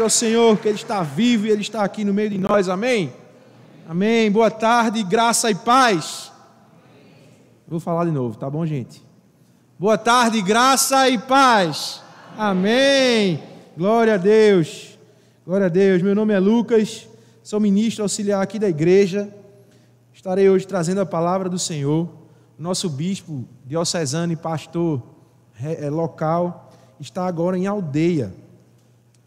Aplauda ao Senhor que Ele está vivo e Ele está aqui no meio de nós. Amém? Amém. Boa tarde, graça e paz. Vou falar de novo, tá bom, gente? Boa tarde, graça e paz. Amém. Glória a Deus. Glória a Deus. Meu nome é Lucas, sou ministro auxiliar aqui da igreja. Estarei hoje trazendo a palavra do Senhor. Nosso bispo diocesano e pastor eh, local está agora em aldeia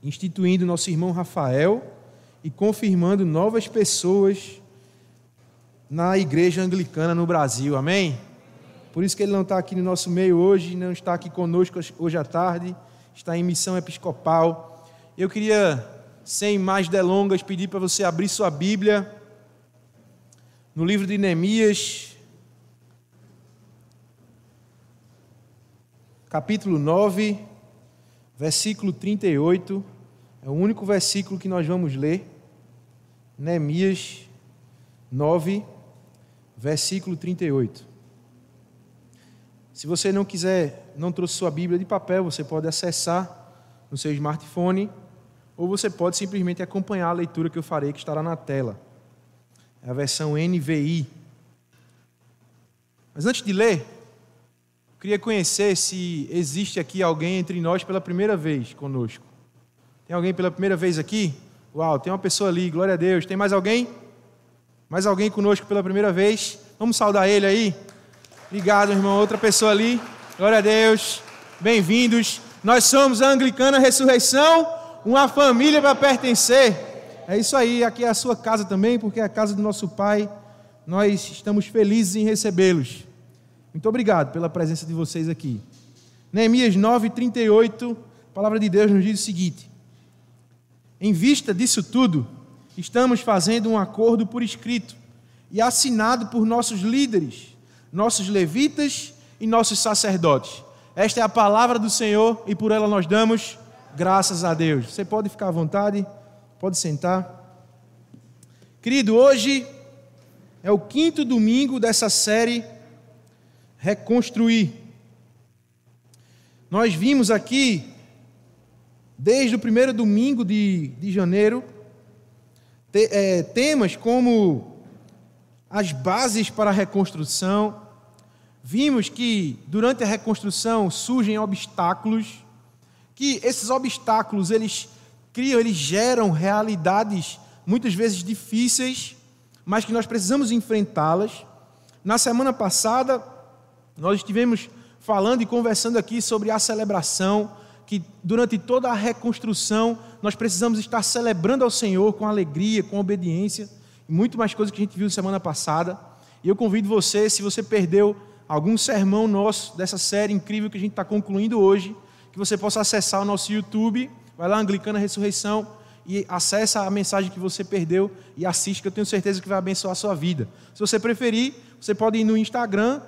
instituindo nosso irmão Rafael e confirmando novas pessoas na igreja anglicana no Brasil. Amém? Por isso que ele não está aqui no nosso meio hoje, não está aqui conosco hoje à tarde, está em missão episcopal. Eu queria, sem mais delongas, pedir para você abrir sua Bíblia no livro de Neemias, capítulo 9, versículo 38. É o único versículo que nós vamos ler. Neemias 9, versículo 38. Se você não quiser, não trouxe sua Bíblia de papel, você pode acessar no seu smartphone ou você pode simplesmente acompanhar a leitura que eu farei que estará na tela. É a versão NVI. Mas antes de ler, queria conhecer se existe aqui alguém entre nós pela primeira vez conosco. Tem alguém pela primeira vez aqui? Uau, tem uma pessoa ali, glória a Deus. Tem mais alguém? Mais alguém conosco pela primeira vez? Vamos saudar ele aí. Obrigado, irmão. Outra pessoa ali. Glória a Deus. Bem-vindos. Nós somos a Anglicana Ressurreição, uma família para pertencer. É isso aí. Aqui é a sua casa também, porque é a casa do nosso Pai. Nós estamos felizes em recebê-los. Muito obrigado pela presença de vocês aqui. Neemias 9, 38, a palavra de Deus nos diz o seguinte: em vista disso tudo, estamos fazendo um acordo por escrito e assinado por nossos líderes, nossos levitas e nossos sacerdotes. Esta é a palavra do Senhor e por ela nós damos graças a Deus. Você pode ficar à vontade, pode sentar. Querido, hoje é o quinto domingo dessa série Reconstruir. Nós vimos aqui desde o primeiro domingo de, de janeiro, te, é, temas como as bases para a reconstrução. Vimos que durante a reconstrução surgem obstáculos, que esses obstáculos eles criam, eles geram realidades muitas vezes difíceis, mas que nós precisamos enfrentá-las. Na semana passada, nós estivemos falando e conversando aqui sobre a celebração que durante toda a reconstrução nós precisamos estar celebrando ao Senhor com alegria, com obediência, muito mais coisas que a gente viu semana passada. E eu convido você, se você perdeu algum sermão nosso dessa série incrível que a gente está concluindo hoje, que você possa acessar o nosso YouTube, vai lá, Anglicana Ressurreição, e acessa a mensagem que você perdeu e assiste, que eu tenho certeza que vai abençoar a sua vida. Se você preferir, você pode ir no Instagram,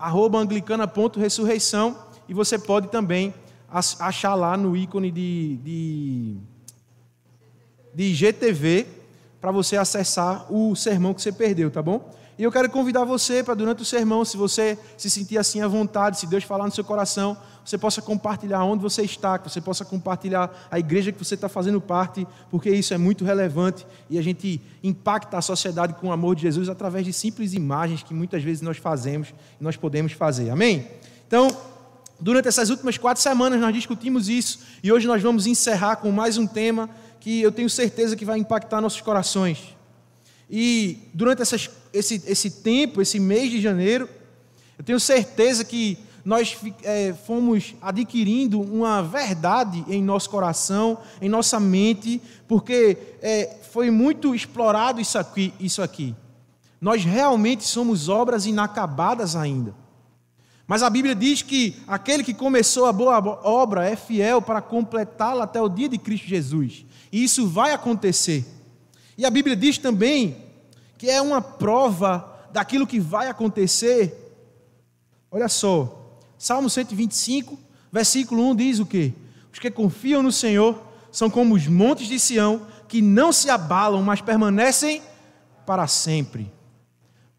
anglicana.ressurreição, e você pode também achar lá no ícone de, de, de IGTV para você acessar o sermão que você perdeu, tá bom? E eu quero convidar você para, durante o sermão, se você se sentir assim à vontade, se Deus falar no seu coração, você possa compartilhar onde você está, que você possa compartilhar a igreja que você está fazendo parte, porque isso é muito relevante e a gente impacta a sociedade com o amor de Jesus através de simples imagens que muitas vezes nós fazemos e nós podemos fazer. Amém? Então, Durante essas últimas quatro semanas nós discutimos isso e hoje nós vamos encerrar com mais um tema que eu tenho certeza que vai impactar nossos corações. E durante essas, esse, esse tempo, esse mês de janeiro, eu tenho certeza que nós é, fomos adquirindo uma verdade em nosso coração, em nossa mente, porque é, foi muito explorado isso aqui, isso aqui. Nós realmente somos obras inacabadas ainda. Mas a Bíblia diz que aquele que começou a boa obra é fiel para completá-la até o dia de Cristo Jesus. E isso vai acontecer. E a Bíblia diz também que é uma prova daquilo que vai acontecer. Olha só, Salmo 125, versículo 1 diz o quê? Os que confiam no Senhor são como os montes de Sião, que não se abalam, mas permanecem para sempre.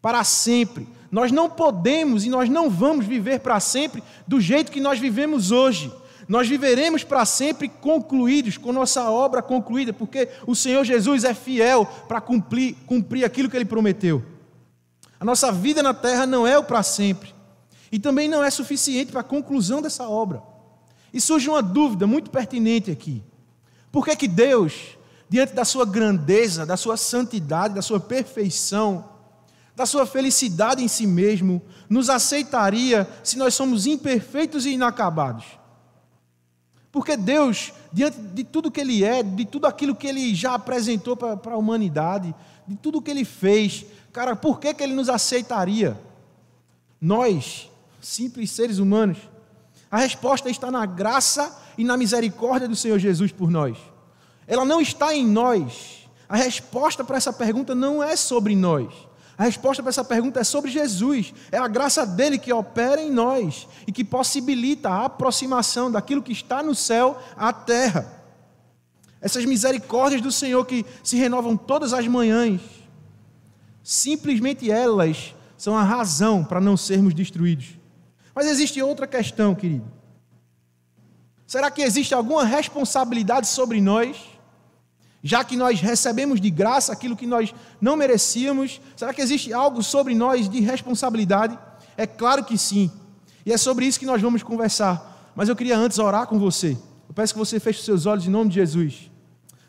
Para sempre. Nós não podemos e nós não vamos viver para sempre do jeito que nós vivemos hoje. nós viveremos para sempre concluídos, com nossa obra concluída, porque o Senhor Jesus é fiel para cumprir, cumprir aquilo que ele prometeu. A nossa vida na terra não é o para sempre, e também não é suficiente para a conclusão dessa obra. E surge uma dúvida muito pertinente aqui: por que, que Deus, diante da sua grandeza, da sua santidade, da sua perfeição, da sua felicidade em si mesmo, nos aceitaria se nós somos imperfeitos e inacabados? Porque Deus, diante de tudo que Ele é, de tudo aquilo que Ele já apresentou para a humanidade, de tudo que Ele fez, cara, por que, que Ele nos aceitaria? Nós, simples seres humanos, a resposta está na graça e na misericórdia do Senhor Jesus por nós. Ela não está em nós. A resposta para essa pergunta não é sobre nós. A resposta para essa pergunta é sobre Jesus. É a graça dele que opera em nós e que possibilita a aproximação daquilo que está no céu à terra. Essas misericórdias do Senhor que se renovam todas as manhãs, simplesmente elas são a razão para não sermos destruídos. Mas existe outra questão, querido. Será que existe alguma responsabilidade sobre nós? Já que nós recebemos de graça aquilo que nós não merecíamos, será que existe algo sobre nós de responsabilidade? É claro que sim. E é sobre isso que nós vamos conversar. Mas eu queria antes orar com você. Eu peço que você feche os seus olhos em nome de Jesus.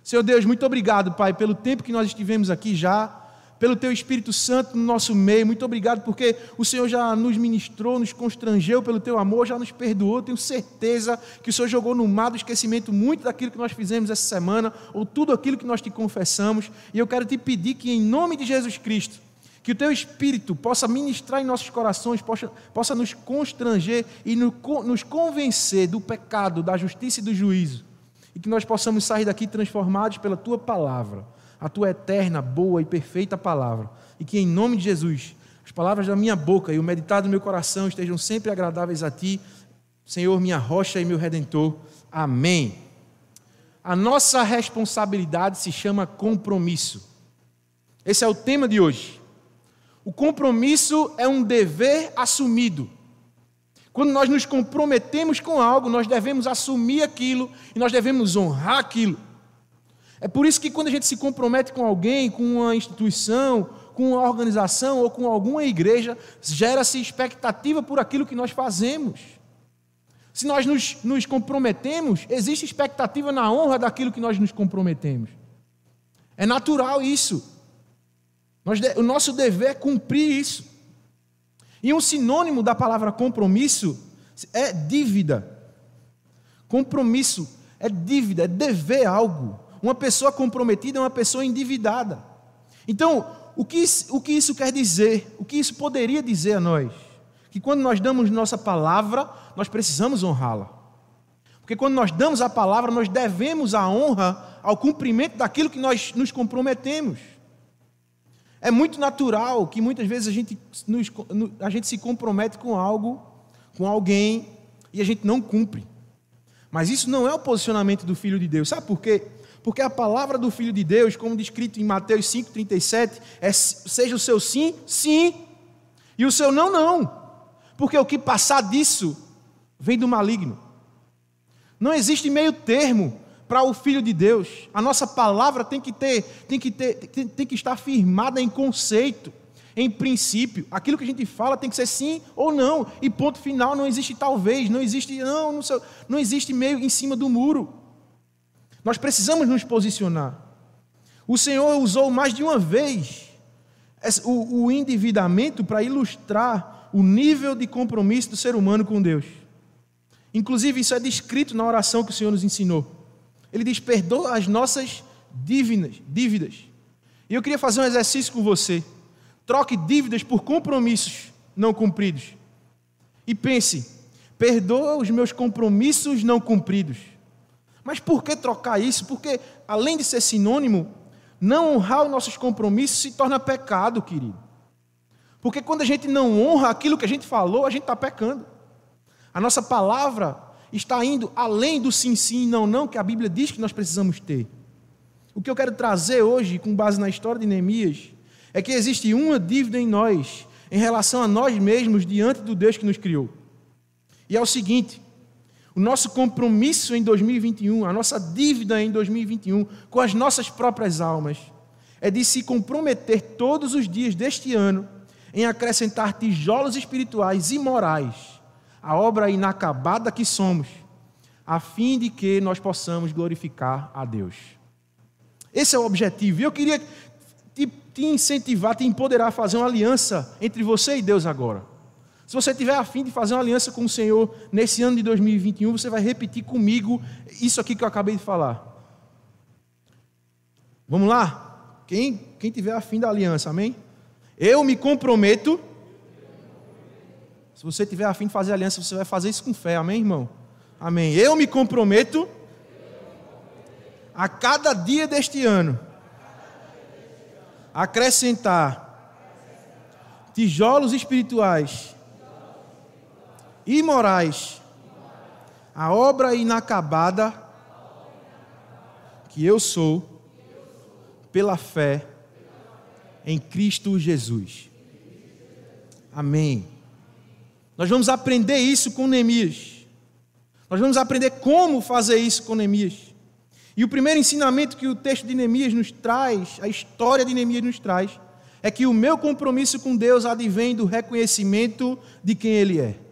Senhor Deus, muito obrigado, Pai, pelo tempo que nós estivemos aqui já pelo teu Espírito Santo no nosso meio. Muito obrigado porque o Senhor já nos ministrou, nos constrangeu pelo teu amor, já nos perdoou. Tenho certeza que o Senhor jogou no mar do esquecimento muito daquilo que nós fizemos essa semana, ou tudo aquilo que nós te confessamos. E eu quero te pedir que, em nome de Jesus Cristo, que o teu Espírito possa ministrar em nossos corações, possa, possa nos constranger e no, nos convencer do pecado, da justiça e do juízo. E que nós possamos sair daqui transformados pela tua palavra a tua eterna, boa e perfeita palavra. E que em nome de Jesus, as palavras da minha boca e o meditar do meu coração estejam sempre agradáveis a ti, Senhor, minha rocha e meu redentor. Amém. A nossa responsabilidade se chama compromisso. Esse é o tema de hoje. O compromisso é um dever assumido. Quando nós nos comprometemos com algo, nós devemos assumir aquilo e nós devemos honrar aquilo. É por isso que quando a gente se compromete com alguém, com uma instituição, com uma organização ou com alguma igreja, gera-se expectativa por aquilo que nós fazemos. Se nós nos, nos, comprometemos, existe expectativa na honra daquilo que nós nos comprometemos. É natural isso. Nós, o nosso dever é cumprir isso. E um sinônimo da palavra compromisso é dívida. Compromisso é dívida, é dever algo. Uma pessoa comprometida é uma pessoa endividada. Então, o que, o que isso quer dizer? O que isso poderia dizer a nós? Que quando nós damos nossa palavra, nós precisamos honrá-la. Porque quando nós damos a palavra, nós devemos a honra ao cumprimento daquilo que nós nos comprometemos. É muito natural que muitas vezes a gente, nos, a gente se compromete com algo, com alguém, e a gente não cumpre. Mas isso não é o posicionamento do Filho de Deus. Sabe por quê? Porque a palavra do Filho de Deus, como descrito em Mateus 5,37, é seja o seu sim, sim, e o seu não, não. Porque o que passar disso vem do maligno. Não existe meio termo para o Filho de Deus. A nossa palavra tem que ter, tem que ter, tem, tem que estar firmada em conceito, em princípio. Aquilo que a gente fala tem que ser sim ou não. E ponto final, não existe talvez, não existe não, não, não existe meio em cima do muro. Nós precisamos nos posicionar. O Senhor usou mais de uma vez o, endividamento para ilustrar o nível de compromisso do ser humano com Deus. Inclusive, isso é descrito na oração que o Senhor nos ensinou. Ele diz: perdoa as nossas dívidas. E eu queria fazer um exercício com você. Troque dívidas por compromissos não cumpridos. E pense: perdoa os meus compromissos não cumpridos. Mas por que trocar isso? Porque, além de ser sinônimo, não honrar os nossos compromissos se torna pecado, querido. Porque quando a gente não honra aquilo que a gente falou, a gente está pecando. A nossa palavra está indo além do sim, sim e não, não que a Bíblia diz que nós precisamos ter. O que eu quero trazer hoje, com base na história de Neemias, é que existe uma dívida em nós, em relação a nós mesmos, diante do Deus que nos criou. E é o seguinte: O nosso compromisso em 2021, a nossa dívida em 2021 com as nossas próprias almas, é de se comprometer todos os dias deste ano em acrescentar tijolos espirituais e morais à obra inacabada que somos, a fim de que nós possamos glorificar a Deus. Esse é o objetivo. E eu queria te, te incentivar, te empoderar a fazer uma aliança entre você e Deus agora. Se você tiver afim de fazer uma aliança com o Senhor nesse ano de 2021, você vai repetir comigo isso aqui que eu acabei de falar. Vamos lá? Quem, quem tiver afim da aliança, amém? Eu me comprometo. Se você tiver afim de fazer aliança, você vai fazer isso com fé, amém, irmão? Amém. Eu me comprometo a cada dia deste ano acrescentar tijolos espirituais e morais, a obra inacabada que eu sou pela fé em Cristo Jesus. Amém. Nós vamos aprender isso com Neemias. Nós vamos aprender como fazer isso com Neemias. E o primeiro ensinamento que o texto de Neemias nos traz, a história de Neemias nos traz, é que o meu compromisso com Deus advém do reconhecimento de quem Ele é.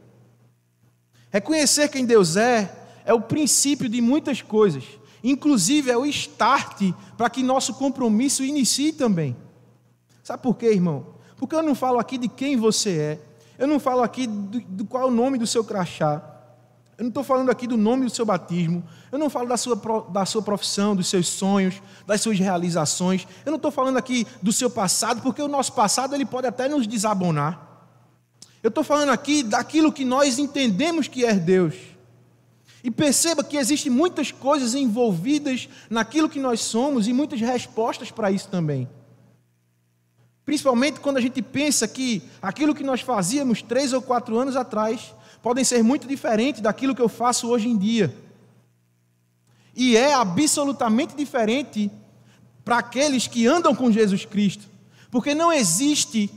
Reconhecer quem Deus é é o princípio de muitas coisas, inclusive é o start para que nosso compromisso inicie também. Sabe por quê, irmão? Porque eu não falo aqui de quem você é, eu não falo aqui do, do qual é o nome do seu crachá, eu não estou falando aqui do nome do seu batismo, eu não falo da sua, da sua profissão, dos seus sonhos, das suas realizações, eu não estou falando aqui do seu passado, porque o nosso passado ele pode até nos desabonar. Eu estou falando aqui daquilo que nós entendemos que é Deus. E perceba que existem muitas coisas envolvidas naquilo que nós somos e muitas respostas para isso também. Principalmente quando a gente pensa que aquilo que nós fazíamos três ou quatro anos atrás podem ser muito diferentes daquilo que eu faço hoje em dia. E é absolutamente diferente para aqueles que andam com Jesus Cristo. Porque não existe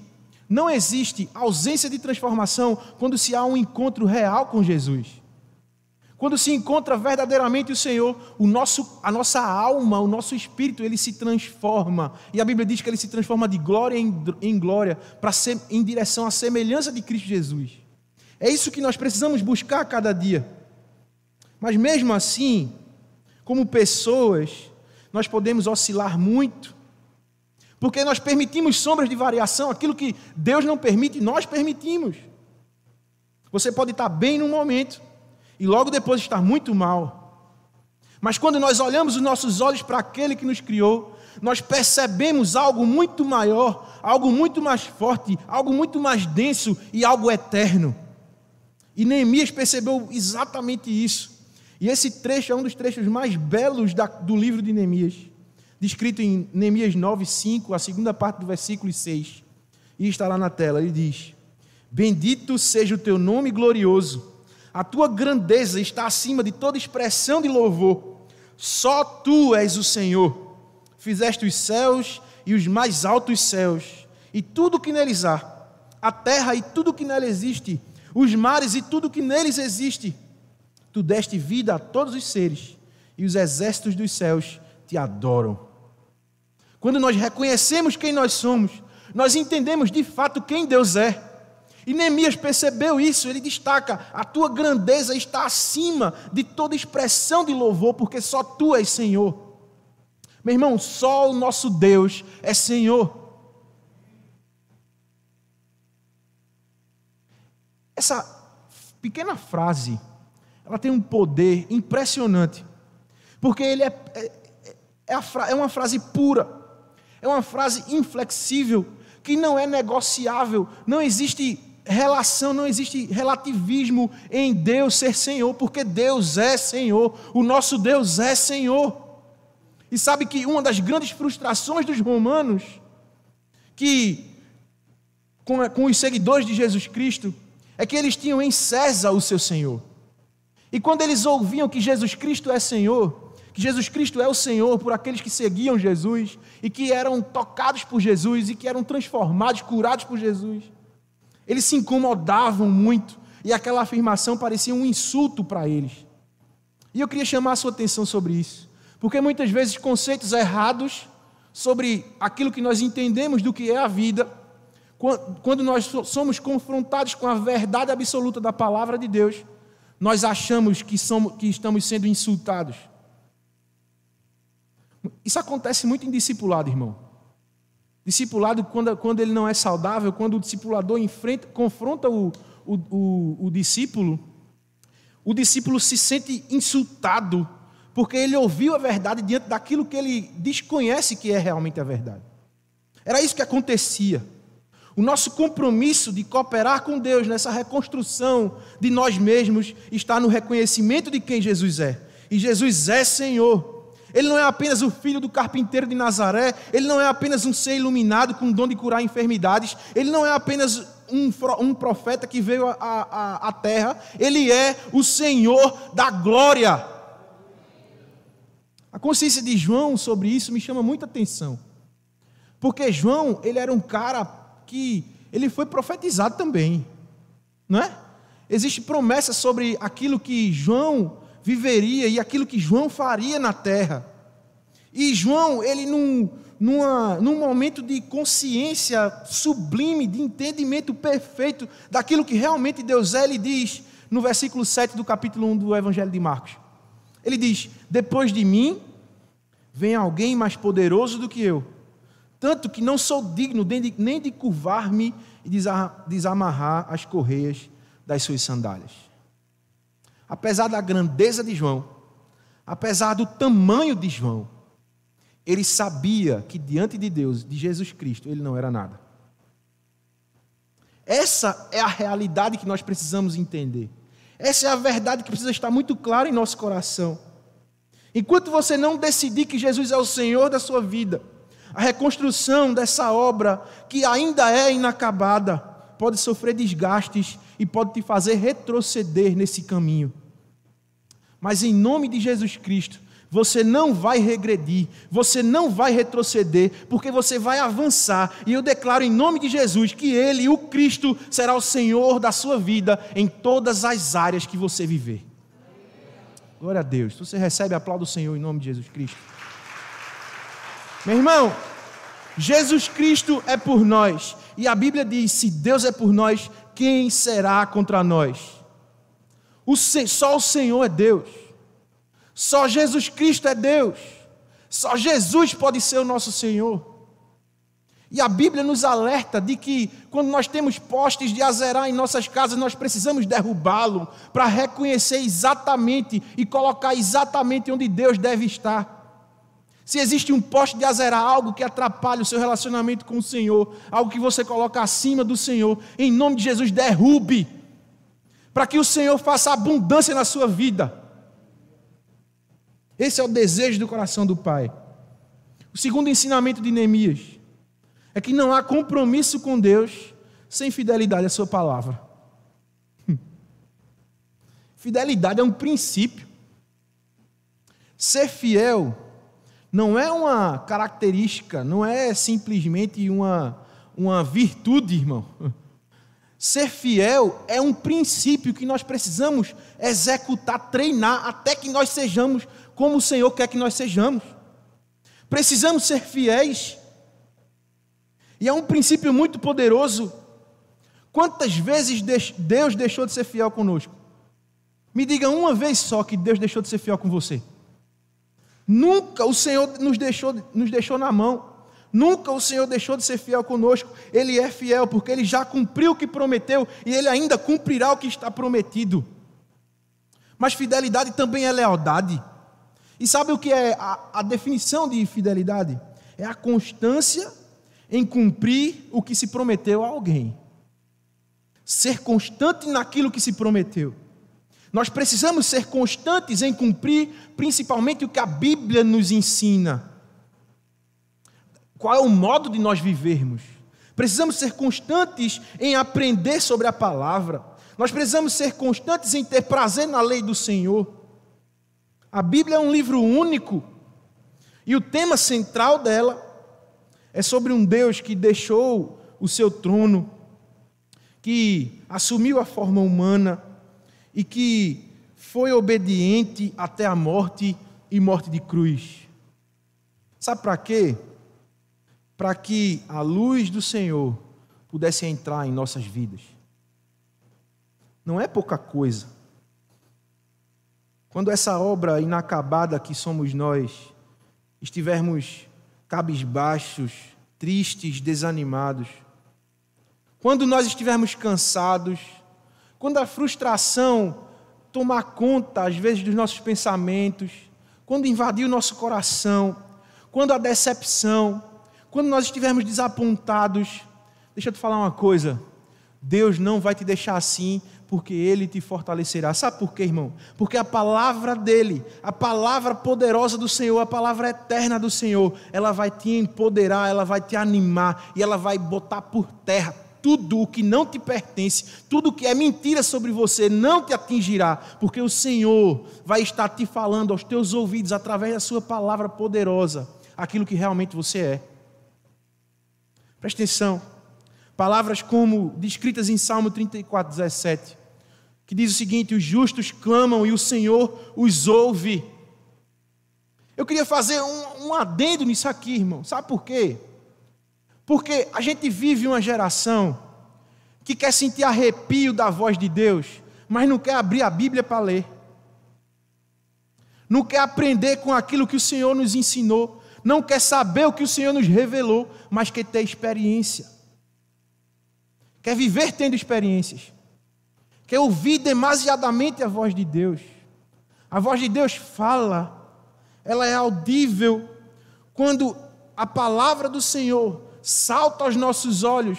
não existe ausência de transformação quando se há um encontro real com Jesus. Quando se encontra verdadeiramente o Senhor, o nosso, a nossa alma, o nosso espírito, ele se transforma. E a Bíblia diz que ele se transforma de glória em, em glória para ser em direção à semelhança de Cristo Jesus. É isso que nós precisamos buscar a cada dia. Mas mesmo assim, como pessoas, nós podemos oscilar muito porque nós permitimos sombras de variação, aquilo que Deus não permite, nós permitimos. Você pode estar bem num momento e logo depois estar muito mal. Mas quando nós olhamos os nossos olhos para aquele que nos criou, nós percebemos algo muito maior, algo muito mais forte, algo muito mais denso e algo eterno. E Neemias percebeu exatamente isso. E esse trecho é um dos trechos mais belos do livro de Neemias descrito em Neemias 9, 5, a segunda parte do versículo 6. E está lá na tela, ele diz: Bendito seja o teu nome glorioso, a tua grandeza está acima de toda expressão de louvor. Só tu és o Senhor. Fizeste os céus e os mais altos céus, e tudo que neles há, a terra e tudo que nela existe, os mares e tudo que neles existe. Tu deste vida a todos os seres, e os exércitos dos céus te adoram. Quando nós reconhecemos quem nós somos, nós entendemos de fato quem Deus é. E Neemias percebeu isso, ele destaca: a tua grandeza está acima de toda expressão de louvor, porque só tu és Senhor. Meu irmão, só o nosso Deus é Senhor. Essa pequena frase, ela tem um poder impressionante, porque ele é, é, é, uma frase pura, é uma frase inflexível, que não é negociável, não existe relação, não existe relativismo em Deus ser Senhor, porque Deus é Senhor, o nosso Deus é Senhor. E sabe que uma das grandes frustrações dos romanos, que com, com os seguidores de Jesus Cristo, é que eles tinham em César o seu Senhor. E quando eles ouviam que Jesus Cristo é Senhor, que Jesus Cristo é o Senhor por aqueles que seguiam Jesus e que eram tocados por Jesus e que eram transformados, curados por Jesus. Eles se incomodavam muito e aquela afirmação parecia um insulto para eles. E eu queria chamar a sua atenção sobre isso, porque muitas vezes conceitos errados sobre aquilo que nós entendemos do que é a vida, quando nós somos confrontados com a verdade absoluta da palavra de Deus, nós achamos que, somos, que estamos sendo insultados. Isso acontece muito em discipulado, irmão. Discipulado, quando, quando ele não é saudável, quando o discipulador enfrenta, confronta o, o, o, o discípulo, o discípulo se sente insultado, porque ele ouviu a verdade diante daquilo que ele desconhece que é realmente a verdade. Era isso que acontecia. O nosso compromisso de cooperar com Deus nessa reconstrução de nós mesmos está no reconhecimento de quem Jesus é. E Jesus é Senhor. Ele não é apenas o filho do carpinteiro de Nazaré, ele não é apenas um ser iluminado com o dom de curar enfermidades, ele não é apenas um, um profeta que veio à terra, ele é o Senhor da glória. A consciência de João sobre isso me chama muita atenção. Porque João, ele era um cara que ele foi profetizado também, não é? Existe promessa sobre aquilo que João viveria e aquilo que João faria na terra. E João, ele num, numa, num momento de consciência sublime, de entendimento perfeito daquilo que realmente Deus é, ele diz no versículo 7 do capítulo 1 do Evangelho de Marcos. Ele diz: Depois de mim vem alguém mais poderoso do que eu tanto que não sou digno nem de curvar-me e desamarrar as correias das suas sandálias. Apesar da grandeza de João, apesar do tamanho de João, ele sabia que diante de Deus, de Jesus Cristo, ele não era nada. Essa é a realidade que nós precisamos entender. Essa é a verdade que precisa estar muito clara em nosso coração. Enquanto você não decidir que Jesus é o Senhor da sua vida, a reconstrução dessa obra, que ainda é inacabada, pode sofrer desgastes e pode te fazer retroceder nesse caminho. Mas em nome de Jesus Cristo, você não vai regredir, você não vai retroceder, porque você vai avançar. E eu declaro em nome de Jesus que Ele, o Cristo, será o Senhor da sua vida em todas as áreas que você viver. Glória a Deus. Você recebe aplauso do Senhor em nome de Jesus Cristo. Meu irmão, Jesus Cristo é por nós. E a Bíblia diz: se Deus é por nós, quem será contra nós? O, só o Senhor é Deus. Só Jesus Cristo é Deus. Só Jesus pode ser o nosso Senhor. E a Bíblia nos alerta de que quando nós temos postes de azerar em nossas casas, nós precisamos derrubá-lo para reconhecer exatamente e colocar exatamente onde Deus deve estar. Se existe um poste de azerar, algo que atrapalha o seu relacionamento com o Senhor, algo que você coloca acima do Senhor, em nome de Jesus, derrube, para que o Senhor faça abundância na sua vida. Esse é o desejo do coração do Pai. O segundo ensinamento de Neemias é que não há compromisso com Deus sem fidelidade à Sua palavra. Fidelidade é um princípio. Ser fiel não é uma característica, não é simplesmente uma, uma virtude, irmão. Ser fiel é um princípio que nós precisamos executar, treinar, até que nós sejamos como o Senhor quer que nós sejamos. Precisamos ser fiéis. E é um princípio muito poderoso. Quantas vezes Deus deixou de ser fiel conosco? Me diga uma vez só que Deus deixou de ser fiel com você. Nunca o Senhor nos deixou, nos deixou na mão. Nunca o Senhor deixou de ser fiel conosco. Ele é fiel porque ele já cumpriu o que prometeu e ele ainda cumprirá o que está prometido. Mas fidelidade também é lealdade. E sabe o que é a, a definição de fidelidade? É a constância em cumprir o que se prometeu a alguém. Ser constante naquilo que se prometeu. Nós precisamos ser constantes em cumprir, principalmente o que a Bíblia nos ensina. Qual é o modo de nós vivermos? Precisamos ser constantes em aprender sobre a palavra. Nós precisamos ser constantes em ter prazer na lei do Senhor. A Bíblia é um livro único e o tema central dela é sobre um Deus que deixou o seu trono, que assumiu a forma humana, e que foi obediente até a morte e morte de cruz. Sabe para quê? Para que a luz do Senhor pudesse entrar em nossas vidas. Não é pouca coisa. Quando essa obra inacabada que somos nós estivermos cabisbaixos, tristes, desanimados, quando nós estivermos cansados, quando a frustração tomar conta, às vezes, dos nossos pensamentos, quando invadir o nosso coração, quando a decepção, quando nós estivermos desapontados, deixa eu te falar uma coisa: Deus não vai te deixar assim, porque Ele te fortalecerá. Sabe por quê, irmão? Porque a palavra dEle, a palavra poderosa do Senhor, a palavra eterna do Senhor, ela vai te empoderar, ela vai te animar e ela vai botar por terra tudo o que não te pertence, tudo o que é mentira sobre você não te atingirá, porque o Senhor vai estar te falando aos teus ouvidos através da sua palavra poderosa aquilo que realmente você é. Preste atenção. Palavras como descritas em Salmo 34, 17, que diz o seguinte: Os justos clamam e o Senhor os ouve. Eu queria fazer um, um adendo nisso aqui, irmão. Sabe por quê? Porque a gente vive uma geração que quer sentir arrepio da voz de Deus, mas não quer abrir a Bíblia para ler. Não quer aprender com aquilo que o Senhor nos ensinou. Não quer saber o que o Senhor nos revelou, mas quer ter experiência. Quer viver tendo experiências. Quer ouvir demasiadamente a voz de Deus. A voz de Deus fala, ela é audível quando a palavra do Senhor salta aos nossos olhos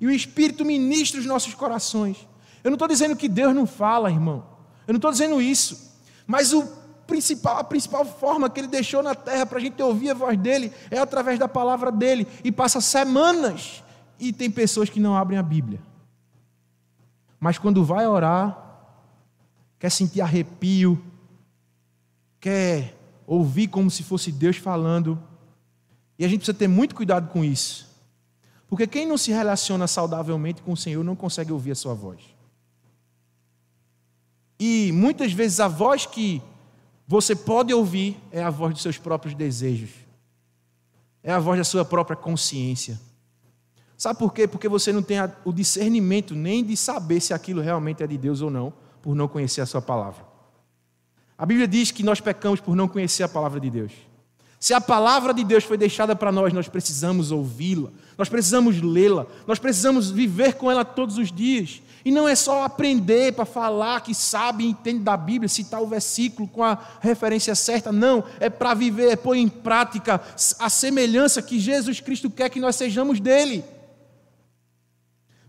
e o Espírito ministra os nossos corações. Eu não estou dizendo que Deus não fala, irmão. Eu não estou dizendo isso. Mas o principal, a principal forma que Ele deixou na terra para a gente ouvir a voz dele é através da palavra dele. E passa semanas e tem pessoas que não abrem a Bíblia. Mas quando vai orar, quer sentir arrepio, quer ouvir como se fosse Deus falando, e a gente precisa ter muito cuidado com isso. Porque quem não se relaciona saudavelmente com o Senhor não consegue ouvir a sua voz. E muitas vezes a voz que você pode ouvir é a voz dos seus próprios desejos. É a voz da sua própria consciência. Sabe por quê? Porque você não tem o discernimento nem de saber se aquilo realmente é de Deus ou não, por não conhecer a sua palavra. A Bíblia diz que nós pecamos por não conhecer a palavra de Deus. Se a palavra de Deus foi deixada para nós, nós precisamos ouvi-la, nós precisamos lê-la, nós precisamos viver com ela todos os dias. E não é só aprender para falar que sabe e entende da Bíblia, citar o versículo com a referência certa, não, é para viver, é pôr em prática a semelhança que Jesus Cristo quer que nós sejamos dele.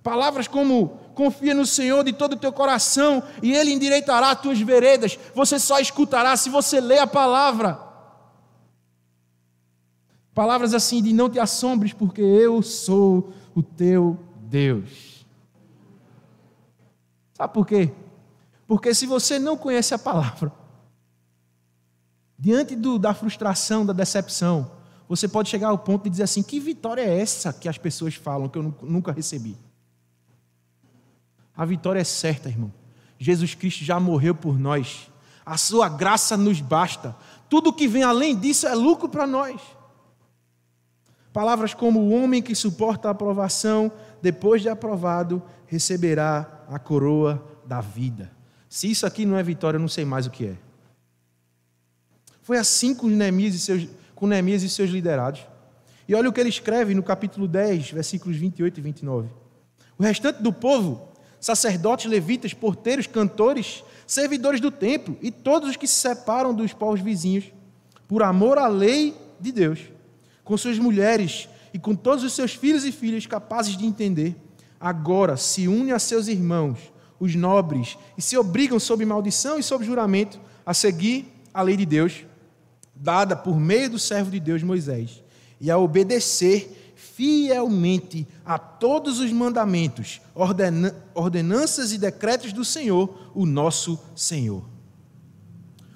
Palavras como confia no Senhor de todo o teu coração e Ele endireitará as tuas veredas. Você só escutará se você ler a palavra. Palavras assim de não te assombres, porque eu sou o teu Deus. Sabe por quê? Porque se você não conhece a palavra, diante do, da frustração, da decepção, você pode chegar ao ponto de dizer assim: que vitória é essa que as pessoas falam que eu nunca recebi? A vitória é certa, irmão. Jesus Cristo já morreu por nós. A sua graça nos basta. Tudo que vem além disso é lucro para nós. Palavras como o homem que suporta a aprovação, depois de aprovado, receberá a coroa da vida. Se isso aqui não é vitória, eu não sei mais o que é. Foi assim com Neemias e seus, com Neemias e seus liderados. E olha o que ele escreve no capítulo 10, versículos 28 e 29. O restante do povo, sacerdotes, levitas, porteiros, cantores, servidores do templo e todos os que se separam dos povos vizinhos, por amor à lei de Deus, com suas mulheres e com todos os seus filhos e filhas capazes de entender, agora se une a seus irmãos, os nobres, e se obrigam sob maldição e sob juramento a seguir a lei de Deus, dada por meio do servo de Deus Moisés, e a obedecer fielmente a todos os mandamentos, ordenanças e decretos do Senhor, o nosso Senhor.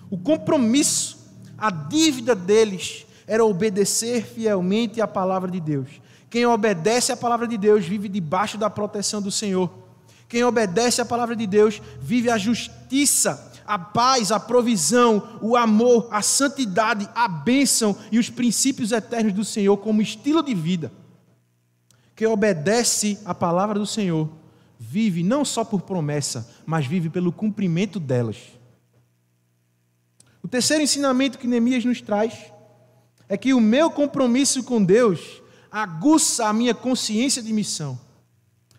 O compromisso, a dívida deles era obedecer fielmente à palavra de Deus. Quem obedece à palavra de Deus vive debaixo da proteção do Senhor. Quem obedece à palavra de Deus vive a justiça, a paz, a provisão, o amor, a santidade, a bênção e os princípios eternos do Senhor como estilo de vida. Que obedece à palavra do Senhor, vive não só por promessa, mas vive pelo cumprimento delas. O terceiro ensinamento que Neemias nos traz é que o meu compromisso com Deus aguça a minha consciência de missão.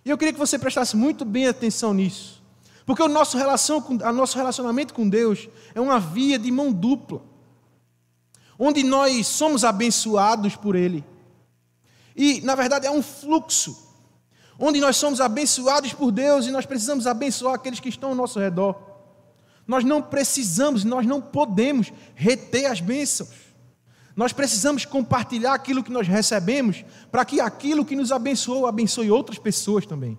E eu queria que você prestasse muito bem atenção nisso. Porque o nosso, relação o nosso relacionamento com Deus é uma via de mão dupla, onde nós somos abençoados por Ele. E, na verdade, é um fluxo, onde nós somos abençoados por Deus e nós precisamos abençoar aqueles que estão ao nosso redor. Nós não precisamos, nós não podemos reter as bênçãos. Nós precisamos compartilhar aquilo que nós recebemos para que aquilo que nos abençoou abençoe outras pessoas também.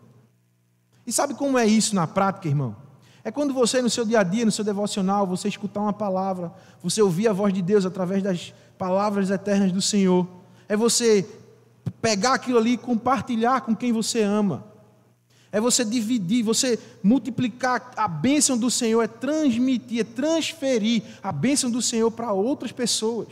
E sabe como é isso na prática, irmão? É quando você, no seu dia a dia, no seu devocional, você escutar uma palavra, você ouvir a voz de Deus através das palavras eternas do Senhor. É você pegar aquilo ali e compartilhar com quem você ama. É você dividir, você multiplicar a bênção do Senhor, é transmitir, é transferir a bênção do Senhor para outras pessoas.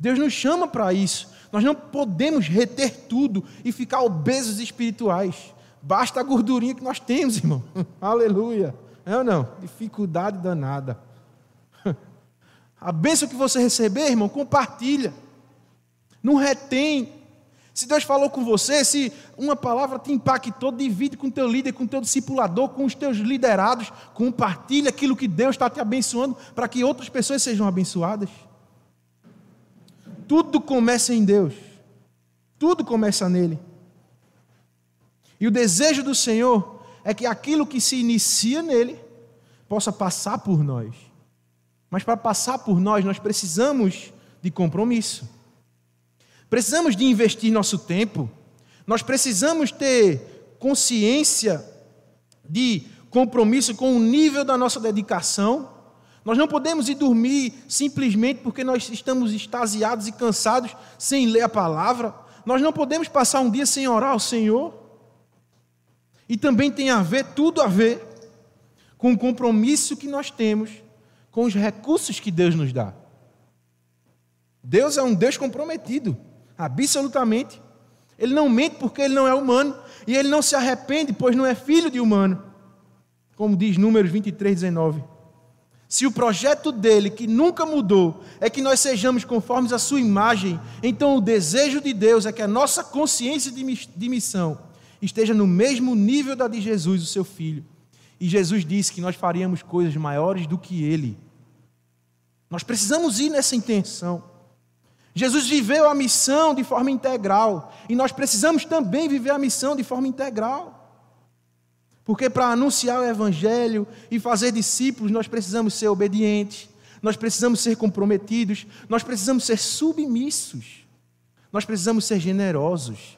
Deus nos chama para isso. Nós não podemos reter tudo e ficar obesos espirituais. Basta a gordurinha que nós temos, irmão. Aleluia. É ou não? Dificuldade danada. A bênção que você receber, irmão, compartilha. Não retém. Se Deus falou com você, se uma palavra te impactou, divide com teu líder, com teu discipulador, com os teus liderados, compartilha aquilo que Deus está te abençoando para que outras pessoas sejam abençoadas. Tudo começa em Deus. Tudo começa nele. E o desejo do Senhor é que aquilo que se inicia nele possa passar por nós. Mas para passar por nós, nós precisamos de compromisso. Precisamos de investir nosso tempo. Nós precisamos ter consciência de compromisso com o nível da nossa dedicação. Nós não podemos ir dormir simplesmente porque nós estamos extasiados e cansados sem ler a palavra. Nós não podemos passar um dia sem orar ao Senhor. E também tem a ver, tudo a ver, com o compromisso que nós temos com os recursos que Deus nos dá. Deus é um Deus comprometido, absolutamente. Ele não mente porque ele não é humano, e ele não se arrepende, pois não é filho de humano. Como diz Números 23, 19. Se o projeto dele, que nunca mudou, é que nós sejamos conformes à sua imagem, então o desejo de Deus é que a nossa consciência de missão esteja no mesmo nível da de Jesus, o seu filho. E Jesus disse que nós faríamos coisas maiores do que ele. Nós precisamos ir nessa intenção. Jesus viveu a missão de forma integral e nós precisamos também viver a missão de forma integral. Porque para anunciar o Evangelho e fazer discípulos, nós precisamos ser obedientes, nós precisamos ser comprometidos, nós precisamos ser submissos, nós precisamos ser generosos.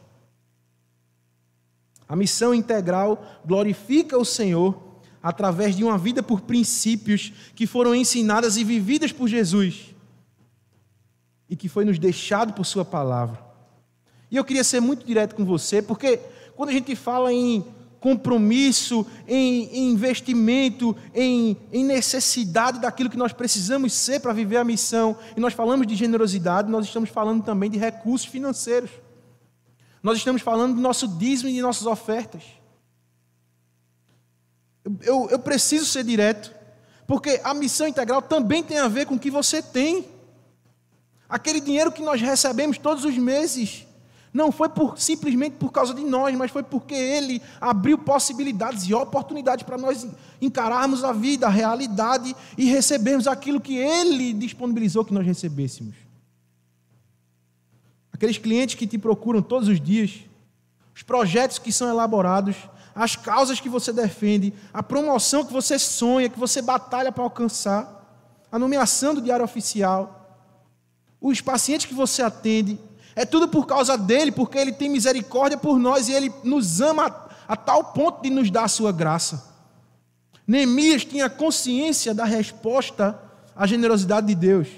A missão integral glorifica o Senhor através de uma vida por princípios que foram ensinadas e vividas por Jesus e que foi nos deixado por Sua palavra. E eu queria ser muito direto com você, porque quando a gente fala em compromisso, em, em investimento, em, em necessidade daquilo que nós precisamos ser para viver a missão, e nós falamos de generosidade, nós estamos falando também de recursos financeiros. Nós estamos falando do nosso dízimo e de nossas ofertas. Eu, eu, preciso ser direto, porque a missão integral também tem a ver com o que você tem. Aquele dinheiro que nós recebemos todos os meses não foi por, simplesmente por causa de nós, mas foi porque Ele abriu possibilidades e oportunidades para nós encararmos a vida, a realidade e recebermos aquilo que Ele disponibilizou que nós recebêssemos. Aqueles clientes que te procuram todos os dias, os projetos que são elaborados, as causas que você defende, a promoção que você sonha, que você batalha para alcançar, a nomeação do diário oficial, os pacientes que você atende, é tudo por causa dele, porque ele tem misericórdia por nós e ele nos ama a, a tal ponto de nos dar a sua graça. Neemias tinha consciência da resposta à generosidade de Deus.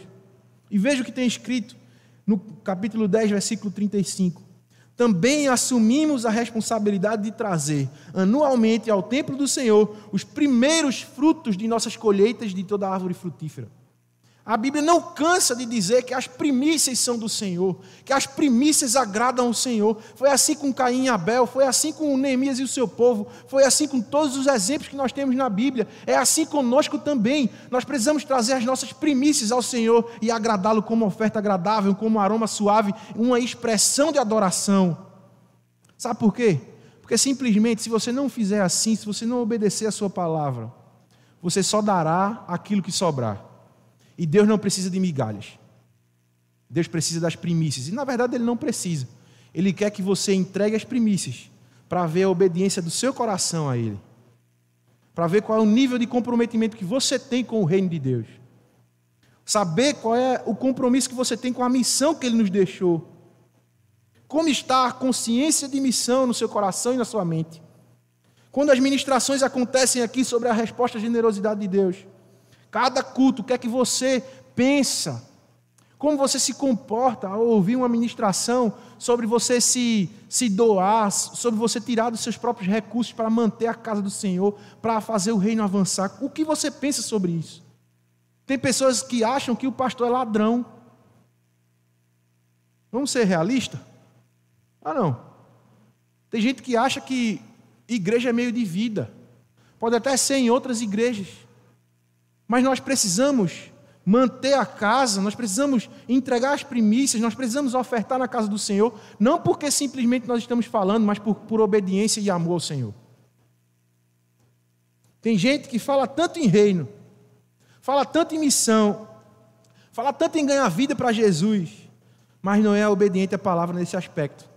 E veja o que tem escrito: no capítulo 10, versículo 35. também assumimos a responsabilidade de trazer anualmente ao templo do Senhor os primeiros frutos de nossas colheitas de toda árvore frutífera. A Bíblia não cansa de dizer que as primícias são do Senhor, que as primícias agradam ao Senhor. Foi assim com Caim e Abel, foi assim com Neemias e o seu povo, foi assim com todos os exemplos que nós temos na Bíblia. É assim conosco também. Nós precisamos trazer as nossas primícias ao Senhor e agradá-lo como oferta agradável, como aroma suave, uma expressão de adoração. Sabe por quê? Porque simplesmente, se você não fizer assim, se você não obedecer a sua palavra, você só dará aquilo que sobrar. E Deus não precisa de migalhas. Deus precisa das primícias. E na verdade ele não precisa. Ele quer que você entregue as primícias para ver a obediência do seu coração a Ele. Para ver qual é o nível de comprometimento que você tem com o reino de Deus. Saber qual é o compromisso que você tem com a missão que Ele nos deixou. Como está a consciência de missão no seu coração e na sua mente. Quando as ministrações acontecem aqui sobre a resposta à generosidade de Deus, Cada culto, o que é que você pensa? Como você se comporta ao ouvir uma ministração sobre você se, se doar, sobre você tirar dos seus próprios recursos para manter a casa do Senhor, para fazer o reino avançar? O que você pensa sobre isso? Tem pessoas que acham que o pastor é ladrão. Vamos ser realistas? Ah, não. Tem gente que acha que igreja é meio de vida. Pode até ser em outras igrejas. Mas nós precisamos manter a casa, nós precisamos entregar as primícias, nós precisamos ofertar na casa do Senhor, não porque simplesmente nós estamos falando, mas por, por obediência e amor ao Senhor. Tem gente que fala tanto em reino, fala tanto em missão, fala tanto em ganhar vida para Jesus, mas não é obediente à palavra nesse aspecto.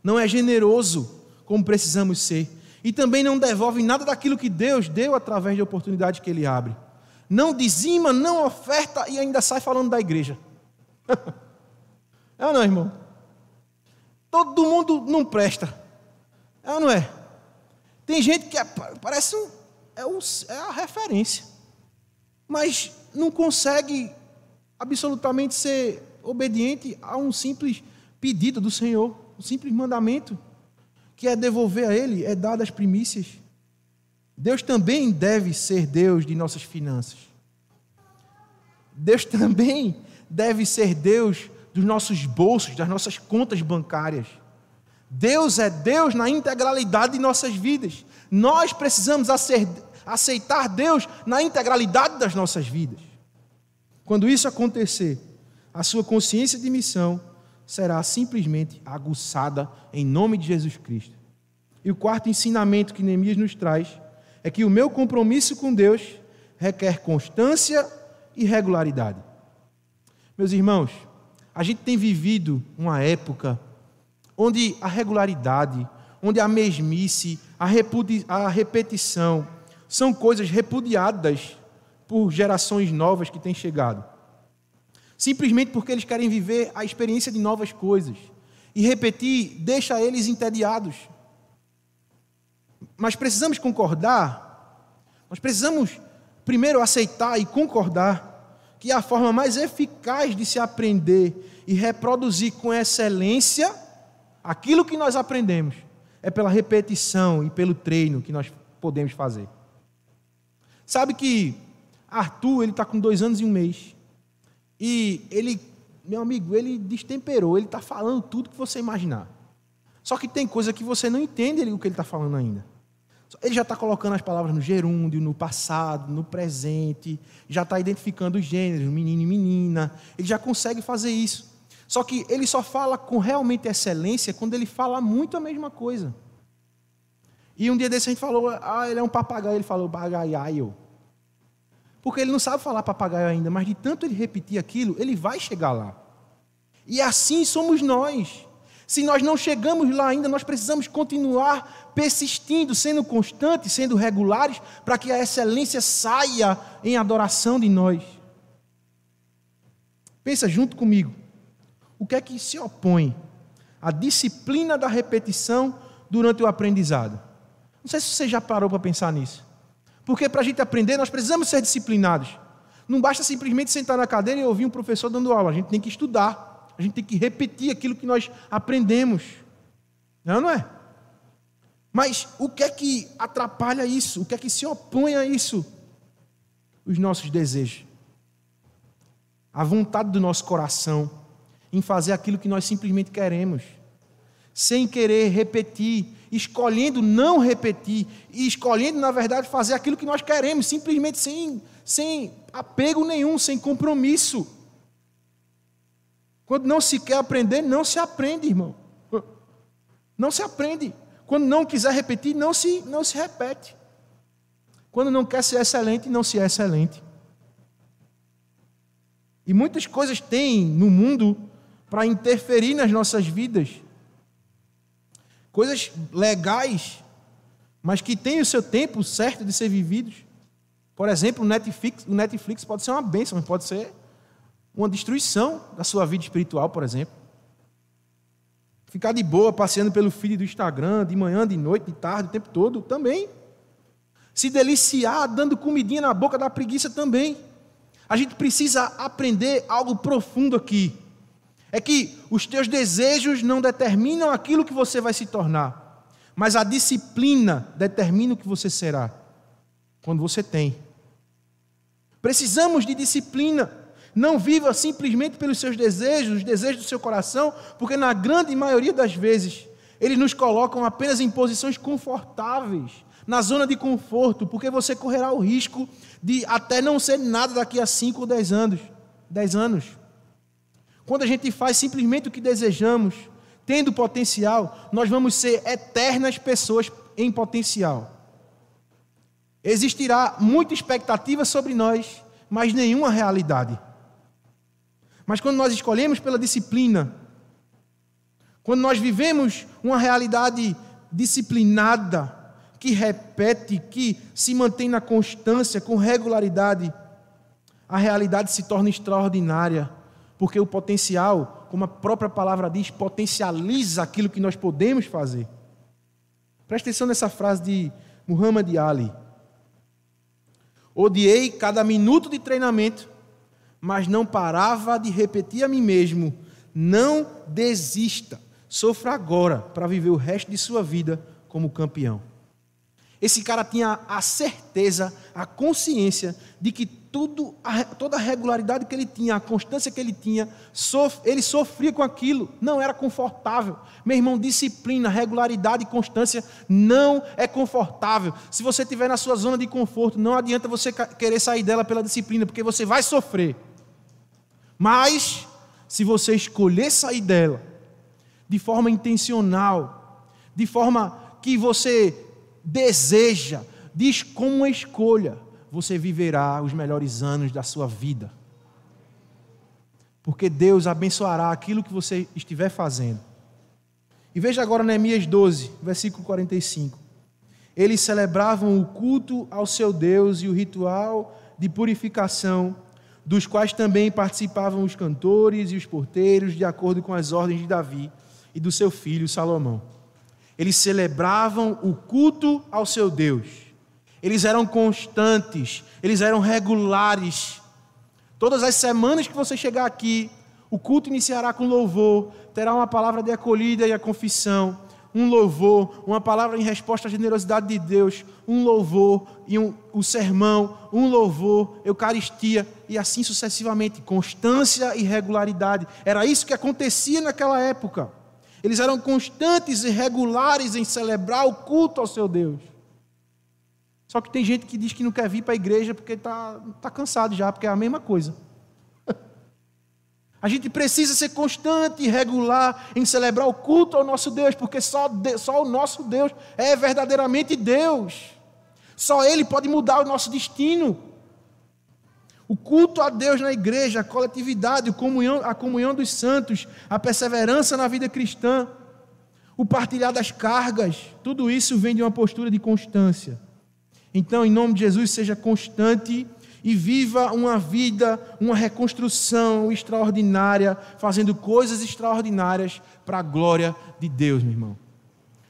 Não é generoso como precisamos ser. E também não devolve nada daquilo que Deus deu através de oportunidade que Ele abre não dizima, não oferta e ainda sai falando da igreja. é ou não, irmão? Todo mundo não presta. É ou não é? Tem gente que é, parece um, é, o, é a referência, mas não consegue absolutamente ser obediente a um simples pedido do Senhor, um simples mandamento, que é devolver a Ele, é dar as primícias. Deus também deve ser Deus de nossas finanças. Deus também deve ser Deus dos nossos bolsos, das nossas contas bancárias. Deus é Deus na integralidade de nossas vidas. Nós precisamos aceitar Deus na integralidade das nossas vidas. Quando isso acontecer, a sua consciência de missão será simplesmente aguçada em nome de Jesus Cristo. E o quarto ensinamento que Neemias nos traz é que o meu compromisso com Deus requer constância e regularidade. Meus irmãos, a gente tem vivido uma época onde a regularidade, onde a mesmice, a, a repetição são coisas repudiadas por gerações novas que têm chegado. Simplesmente porque eles querem viver a experiência de novas coisas. E repetir deixa eles entediados. Mas precisamos concordar, nós precisamos primeiro aceitar e concordar que a forma mais eficaz de se aprender e reproduzir com excelência aquilo que nós aprendemos é pela repetição e pelo treino que nós podemos fazer. Sabe que Arthur ele está com dois anos e um mês e ele, meu amigo, ele destemperou, ele está falando tudo que você imaginar. Só que tem coisa que você não entende o que ele está falando ainda. Ele já está colocando as palavras no gerúndio, no passado, no presente, já está identificando os gêneros, menino e menina. Ele já consegue fazer isso. Só que ele só fala com realmente excelência quando ele fala muito a mesma coisa. E um dia desse a gente falou, ah, ele é um papagaio. Ele falou, papagaio. Porque ele não sabe falar papagaio ainda, mas de tanto ele repetir aquilo, ele vai chegar lá. E assim somos nós. Se nós não chegamos lá ainda, nós precisamos continuar persistindo, sendo constantes, sendo regulares, para que a excelência saia em adoração de nós. Pensa junto comigo. O que é que se opõe à disciplina da repetição durante o aprendizado? Não sei se você já parou para pensar nisso. Porque para a gente aprender, nós precisamos ser disciplinados. Não basta simplesmente sentar na cadeira e ouvir um professor dando aula. A gente tem que estudar. A gente tem que repetir aquilo que nós aprendemos. Não, não é? Mas o que é que atrapalha isso? O que é que se opõe a isso? Os nossos desejos. A vontade do nosso coração em fazer aquilo que nós simplesmente queremos, sem querer repetir, escolhendo não repetir e escolhendo, na verdade, fazer aquilo que nós queremos, simplesmente sem, sem apego nenhum, sem compromisso. Quando não se quer aprender, não se aprende, irmão. Não se aprende. Quando não quiser repetir, não se, não se repete. Quando não quer ser excelente, não se é excelente. E muitas coisas tem no mundo para interferir nas nossas vidas. Coisas legais, mas que têm o seu tempo certo de ser vividos. Por exemplo, o Netflix, o Netflix pode ser uma bênção, mas pode ser uma destruição da sua vida espiritual, por exemplo. Ficar de boa passeando pelo feed do Instagram, de manhã, de noite, de tarde, o tempo todo, também. Se deliciar dando comidinha na boca da preguiça também. A gente precisa aprender algo profundo aqui. É que os teus desejos não determinam aquilo que você vai se tornar, mas a disciplina determina o que você será quando você tem. Precisamos de disciplina. Não viva simplesmente pelos seus desejos, os desejos do seu coração, porque na grande maioria das vezes eles nos colocam apenas em posições confortáveis, na zona de conforto, porque você correrá o risco de até não ser nada daqui a 5 ou 10 anos. 10 anos. Quando a gente faz simplesmente o que desejamos, tendo potencial, nós vamos ser eternas pessoas em potencial. Existirá muita expectativa sobre nós, mas nenhuma realidade. Mas quando nós escolhemos pela disciplina, quando nós vivemos uma realidade disciplinada, que repete, que se mantém na constância, com regularidade, a realidade se torna extraordinária, porque o potencial, como a própria palavra diz, potencializa aquilo que nós podemos fazer. Preste atenção nessa frase de Muhammad Ali. Odiei cada minuto de treinamento mas não parava de repetir a mim mesmo: não desista, sofra agora para viver o resto de sua vida como campeão. Esse cara tinha a certeza, a consciência de que tudo, toda a regularidade que ele tinha, a constância que ele tinha, ele sofria com aquilo, não era confortável. Meu irmão, disciplina, regularidade e constância não é confortável. Se você estiver na sua zona de conforto, não adianta você querer sair dela pela disciplina, porque você vai sofrer. Mas, se você escolher sair dela de forma intencional, de forma que você deseja, diz como uma escolha, você viverá os melhores anos da sua vida. Porque Deus abençoará aquilo que você estiver fazendo. E veja agora Neemias 12, versículo 45. Eles celebravam o culto ao seu Deus e o ritual de purificação dos quais também participavam os cantores e os porteiros, de acordo com as ordens de Davi e do seu filho Salomão. Eles celebravam o culto ao seu Deus. Eles eram constantes, eles eram regulares. Todas as semanas que você chegar aqui, o culto iniciará com louvor, terá uma palavra de acolhida e a confissão um louvor, uma palavra em resposta à generosidade de Deus, um louvor e um, o sermão, um louvor, Eucaristia e assim sucessivamente, constância e regularidade. Era isso que acontecia naquela época. Eles eram constantes e regulares em celebrar o culto ao seu Deus. Só que tem gente que diz que não quer vir para a igreja porque está tá cansado já, porque é a mesma coisa. A gente precisa ser constante e regular em celebrar o culto ao nosso Deus, porque só, Deus, só o nosso Deus é verdadeiramente Deus. Só Ele pode mudar o nosso destino. O culto a Deus na igreja, a coletividade, a comunhão, a comunhão dos santos, a perseverança na vida cristã, o partilhar das cargas, tudo isso vem de uma postura de constância. Então, em nome de Jesus, seja constante e viva uma vida, uma reconstrução extraordinária, fazendo coisas extraordinárias para a glória de Deus, meu irmão.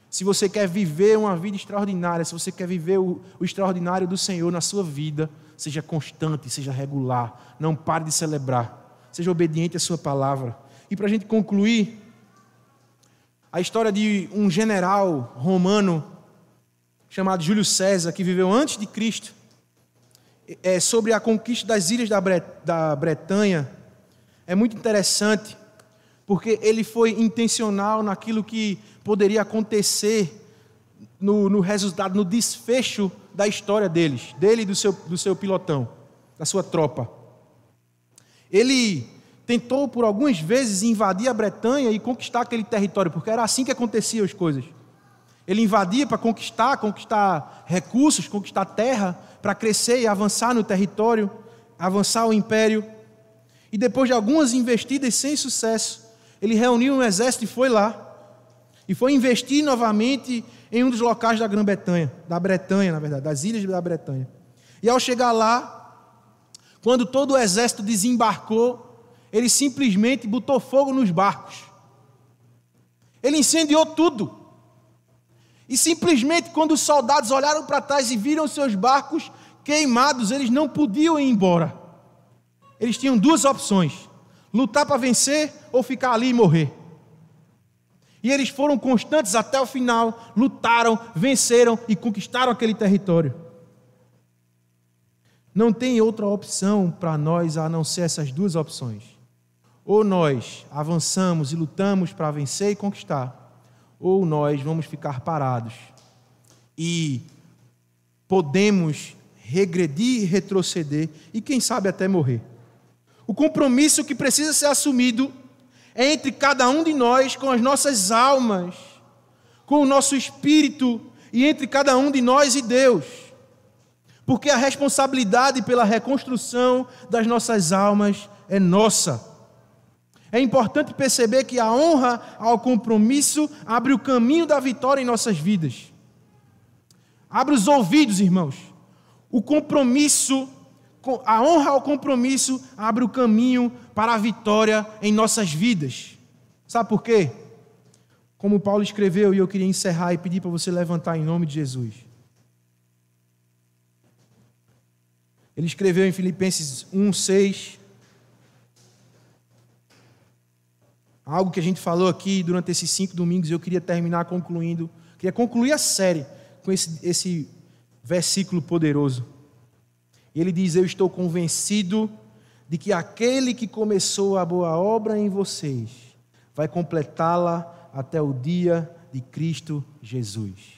Se você quer viver uma vida extraordinária, se você quer viver o, o extraordinário do Senhor na sua vida, seja constante, seja regular, não pare de celebrar, seja obediente à Sua palavra. E para a gente concluir, a história de um general romano chamado Júlio César, que viveu antes de Cristo, é, sobre a conquista das ilhas da, Bre da Bretanha, é muito interessante, porque ele foi intencional naquilo que poderia acontecer no, no resultado, no desfecho da história deles, dele e do seu, do seu pilotão, da sua tropa. Ele tentou por algumas vezes invadir a Bretanha e conquistar aquele território, porque era assim que aconteciam as coisas. Ele invadia para conquistar, conquistar recursos, conquistar terra, para crescer e avançar no território, avançar o império. E depois de algumas investidas sem sucesso, ele reuniu um exército e foi lá. E foi investir novamente em um dos locais da Grã-Bretanha, da Bretanha, na verdade, das ilhas da Bretanha. E ao chegar lá, quando todo o exército desembarcou, ele simplesmente botou fogo nos barcos. Ele incendiou tudo. E simplesmente quando os soldados olharam para trás e viram seus barcos queimados, eles não podiam ir embora. Eles tinham duas opções: lutar para vencer ou ficar ali e morrer. E eles foram constantes até o final, lutaram, venceram e conquistaram aquele território. Não tem outra opção para nós a não ser essas duas opções. Ou nós avançamos e lutamos para vencer e conquistar, ou nós vamos ficar parados e podemos regredir retroceder e, quem sabe, até morrer. O compromisso que precisa ser assumido é entre cada um de nós com as nossas almas, com o nosso espírito e entre cada um de nós e Deus. Porque a responsabilidade pela reconstrução das nossas almas é nossa. É importante perceber que a honra ao compromisso abre o caminho da vitória em nossas vidas. Abre os ouvidos, irmãos. O compromisso, a honra ao compromisso abre o caminho para a vitória em nossas vidas. Sabe por quê? Como Paulo escreveu, e eu queria encerrar e pedir para você levantar em nome de Jesus. Ele escreveu em Filipenses 1, 6. Algo que a gente falou aqui durante esses cinco domingos, eu queria terminar concluindo, queria concluir a série com esse, esse versículo poderoso. Ele diz: Eu estou convencido de que aquele que começou a boa obra em vocês vai completá-la até o dia de Cristo Jesus.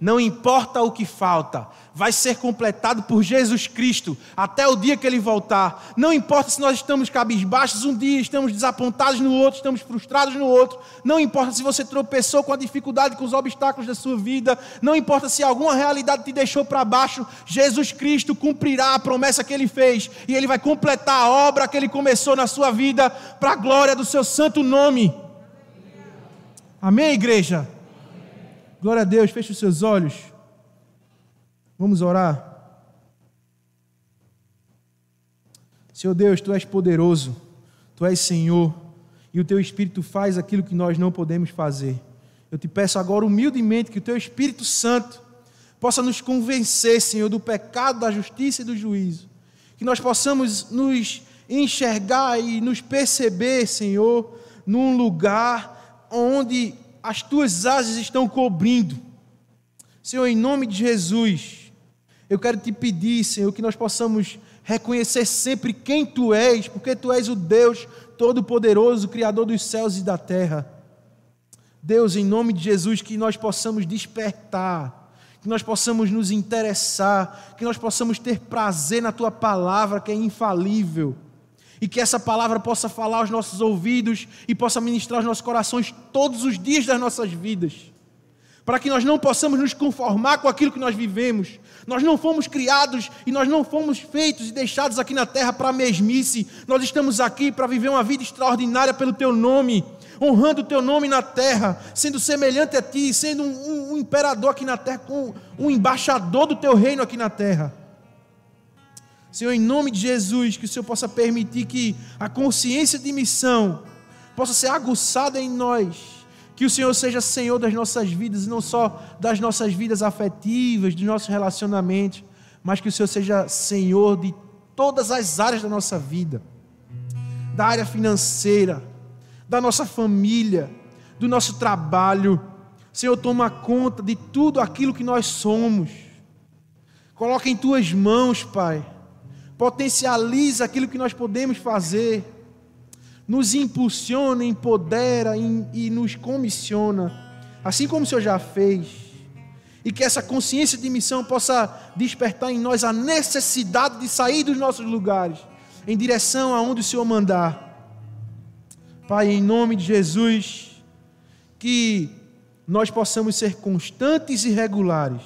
Não importa o que falta, vai ser completado por Jesus Cristo até o dia que Ele voltar. Não importa se nós estamos cabisbaixos um dia, estamos desapontados no outro, estamos frustrados no outro. Não importa se você tropeçou com a dificuldade, com os obstáculos da sua vida. Não importa se alguma realidade te deixou para baixo. Jesus Cristo cumprirá a promessa que Ele fez e Ele vai completar a obra que Ele começou na sua vida para a glória do Seu santo nome. Amém, igreja? Glória a Deus, feche os seus olhos. Vamos orar. Senhor Deus, tu és poderoso, tu és Senhor, e o teu Espírito faz aquilo que nós não podemos fazer. Eu te peço agora humildemente que o teu Espírito Santo possa nos convencer, Senhor, do pecado, da justiça e do juízo. Que nós possamos nos enxergar e nos perceber, Senhor, num lugar onde as tuas asas estão cobrindo. Senhor, em nome de Jesus, eu quero te pedir, Senhor, que nós possamos reconhecer sempre quem tu és, porque tu és o Deus Todo-Poderoso, Criador dos céus e da terra. Deus, em nome de Jesus, que nós possamos despertar, que nós possamos nos interessar, que nós possamos ter prazer na tua palavra, que é infalível e que essa palavra possa falar aos nossos ouvidos e possa ministrar aos nossos corações todos os dias das nossas vidas. Para que nós não possamos nos conformar com aquilo que nós vivemos. Nós não fomos criados e nós não fomos feitos e deixados aqui na terra para mesmice. Nós estamos aqui para viver uma vida extraordinária pelo Teu nome, honrando o Teu nome na terra, sendo semelhante a Ti, sendo um, um imperador aqui na terra, um embaixador do Teu reino aqui na terra. Senhor, em nome de Jesus, que o Senhor possa permitir que a consciência de missão possa ser aguçada em nós. Que o Senhor seja Senhor das nossas vidas, e não só das nossas vidas afetivas, dos nossos relacionamentos, mas que o Senhor seja Senhor de todas as áreas da nossa vida da área financeira, da nossa família, do nosso trabalho. Senhor, toma conta de tudo aquilo que nós somos. Coloca em tuas mãos, Pai. Potencializa aquilo que nós podemos fazer. Nos impulsiona, empodera e nos comissiona, assim como o Senhor já fez e que essa consciência de missão possa despertar em nós a necessidade de sair dos nossos lugares em direção aonde o Senhor mandar. Pai, em nome de Jesus, que nós possamos ser constantes e regulares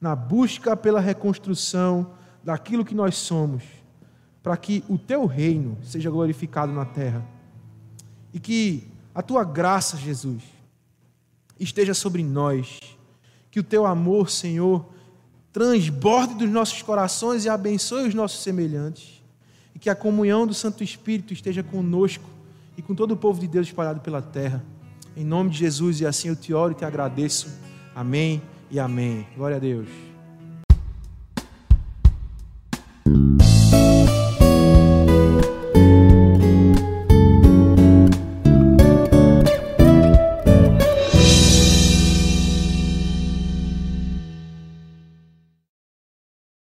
na busca pela reconstrução daquilo que nós somos, para que o teu reino seja glorificado na terra. E que a tua graça, Jesus, esteja sobre nós que o teu amor, Senhor, transborde dos nossos corações e abençoe os nossos semelhantes. E que a comunhão do Santo Espírito esteja conosco e com todo o povo de Deus espalhado pela terra. Em nome de Jesus, e assim eu te oro e te agradeço. Amém e amém. Glória a Deus. Mm-hmm.